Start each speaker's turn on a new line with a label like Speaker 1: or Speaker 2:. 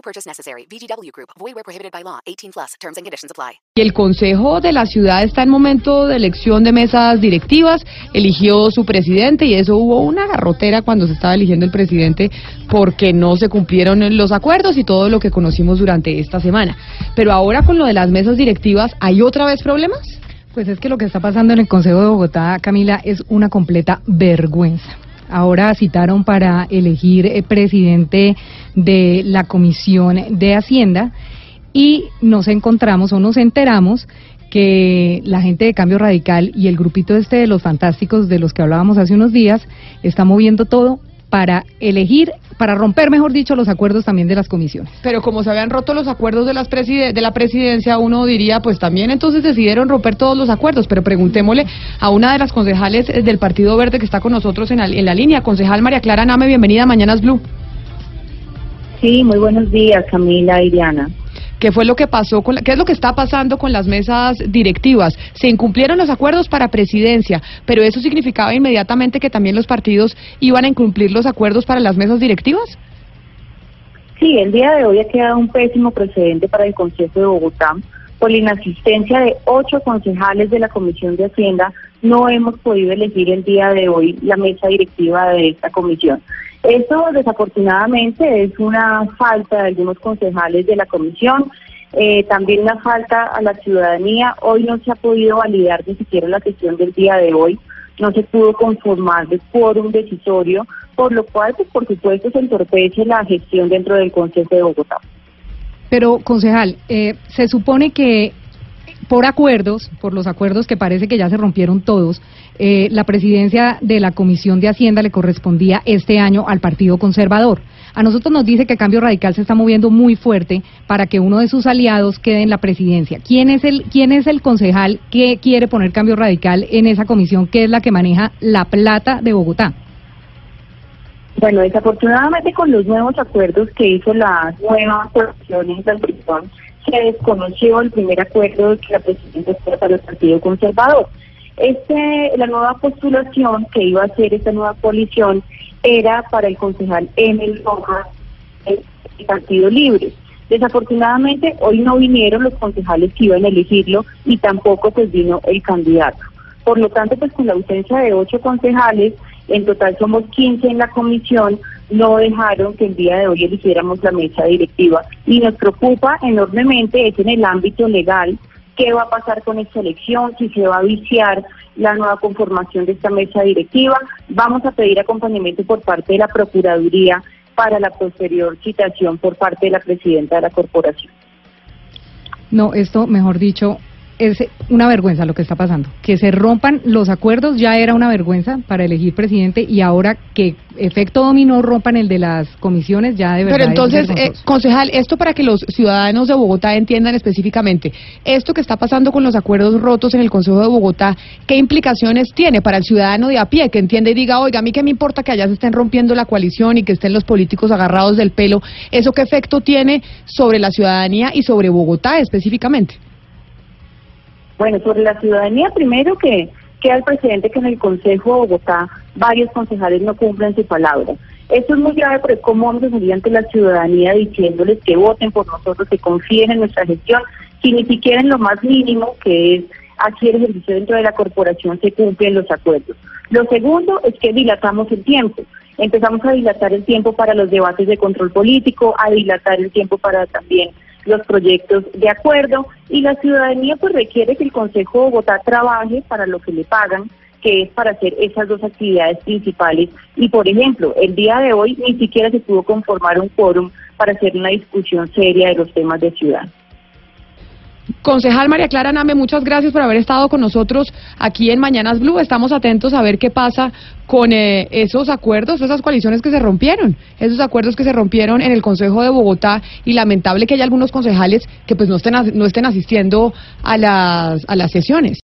Speaker 1: No purchase necessary. VGW Group. Void where prohibited by law. 18 plus. Terms and conditions apply.
Speaker 2: Y el Consejo de la Ciudad está en momento de elección de mesas directivas. Eligió su presidente y eso hubo una garrotera cuando se estaba eligiendo el presidente porque no se cumplieron los acuerdos y todo lo que conocimos durante esta semana. Pero ahora con lo de las mesas directivas, ¿hay otra vez problemas?
Speaker 3: Pues es que lo que está pasando en el Consejo de Bogotá, Camila, es una completa vergüenza. Ahora citaron para elegir eh, presidente de la Comisión de Hacienda y nos encontramos o nos enteramos que la gente de Cambio Radical y el grupito este de los fantásticos de los que hablábamos hace unos días está moviendo todo para elegir, para romper, mejor dicho, los acuerdos también de las comisiones.
Speaker 2: Pero como se habían roto los acuerdos de, las preside de la presidencia, uno diría, pues también entonces decidieron romper todos los acuerdos. Pero preguntémosle a una de las concejales eh, del Partido Verde que está con nosotros en la, en la línea, concejal María Clara Name, bienvenida a Mañanas Blue.
Speaker 4: Sí, muy buenos días, Camila y Diana.
Speaker 2: ¿Qué fue lo que pasó con la- qué es lo que está pasando con las mesas directivas? Se incumplieron los acuerdos para presidencia, pero eso significaba inmediatamente que también los partidos iban a incumplir los acuerdos para las mesas directivas?
Speaker 4: Sí, el día de hoy ha quedado un pésimo precedente para el Consejo de Bogotá. Por la inasistencia de ocho concejales de la Comisión de Hacienda, no hemos podido elegir el día de hoy la mesa directiva de esta comisión. Esto, desafortunadamente, es una falta de algunos concejales de la comisión, eh, también una falta a la ciudadanía. Hoy no se ha podido validar ni siquiera la sesión del día de hoy, no se pudo conformar de quórum decisorio, por lo cual, pues, por supuesto, se entorpece la gestión dentro del Consejo de Bogotá.
Speaker 3: Pero, concejal, eh, se supone que por acuerdos, por los acuerdos que parece que ya se rompieron todos, eh, la presidencia de la Comisión de Hacienda le correspondía este año al Partido Conservador. A nosotros nos dice que Cambio Radical se está moviendo muy fuerte para que uno de sus aliados quede en la presidencia. ¿Quién es el, quién es el concejal que quiere poner Cambio Radical en esa comisión que es la que maneja la plata de Bogotá?
Speaker 4: Bueno, desafortunadamente con los nuevos acuerdos que hizo la nueva coalición en se desconoció el primer acuerdo que la presidenta para el Partido Conservador. Este, la nueva postulación que iba a hacer esta nueva coalición era para el concejal Emil Rojas, el Partido Libre. Desafortunadamente hoy no vinieron los concejales que iban a elegirlo y tampoco pues vino el candidato. Por lo tanto, pues con la ausencia de ocho concejales, en total somos 15 en la comisión, no dejaron que el día de hoy eligiéramos la mesa directiva. Y nos preocupa enormemente, es en el ámbito legal, qué va a pasar con esta elección, si se va a viciar la nueva conformación de esta mesa directiva. Vamos a pedir acompañamiento por parte de la Procuraduría para la posterior citación por parte de la presidenta de la corporación.
Speaker 3: No, esto, mejor dicho, es una vergüenza lo que está pasando. Que se rompan los acuerdos ya era una vergüenza para elegir presidente y ahora que efecto dominó rompan el de las comisiones ya de verdad.
Speaker 2: Pero
Speaker 3: es
Speaker 2: entonces, eh, concejal, esto para que los ciudadanos de Bogotá entiendan específicamente, esto que está pasando con los acuerdos rotos en el Consejo de Bogotá, ¿qué implicaciones tiene para el ciudadano de a pie que entiende y diga, oiga, a mí qué me importa que allá se estén rompiendo la coalición y que estén los políticos agarrados del pelo? ¿Eso qué efecto tiene sobre la ciudadanía y sobre Bogotá específicamente?
Speaker 4: Bueno, sobre la ciudadanía, primero que queda el presidente que en el Consejo de Bogotá varios concejales no cumplen su palabra. Esto es muy grave porque cómo vamos a salir ante la ciudadanía diciéndoles que voten por nosotros, que confíen en nuestra gestión, si ni siquiera en lo más mínimo que es aquí el ejercicio dentro de la corporación se cumplen los acuerdos. Lo segundo es que dilatamos el tiempo. Empezamos a dilatar el tiempo para los debates de control político, a dilatar el tiempo para también los proyectos de acuerdo y la ciudadanía pues requiere que el Consejo de Bogotá trabaje para lo que le pagan, que es para hacer esas dos actividades principales. Y por ejemplo, el día de hoy ni siquiera se pudo conformar un quórum para hacer una discusión seria de los temas de ciudad.
Speaker 2: Concejal María Clara Name, muchas gracias por haber estado con nosotros aquí en Mañanas Blue. Estamos atentos a ver qué pasa con eh, esos acuerdos, esas coaliciones que se rompieron, esos acuerdos que se rompieron en el Consejo de Bogotá y lamentable que haya algunos concejales que pues no estén, no estén asistiendo a las, a las sesiones.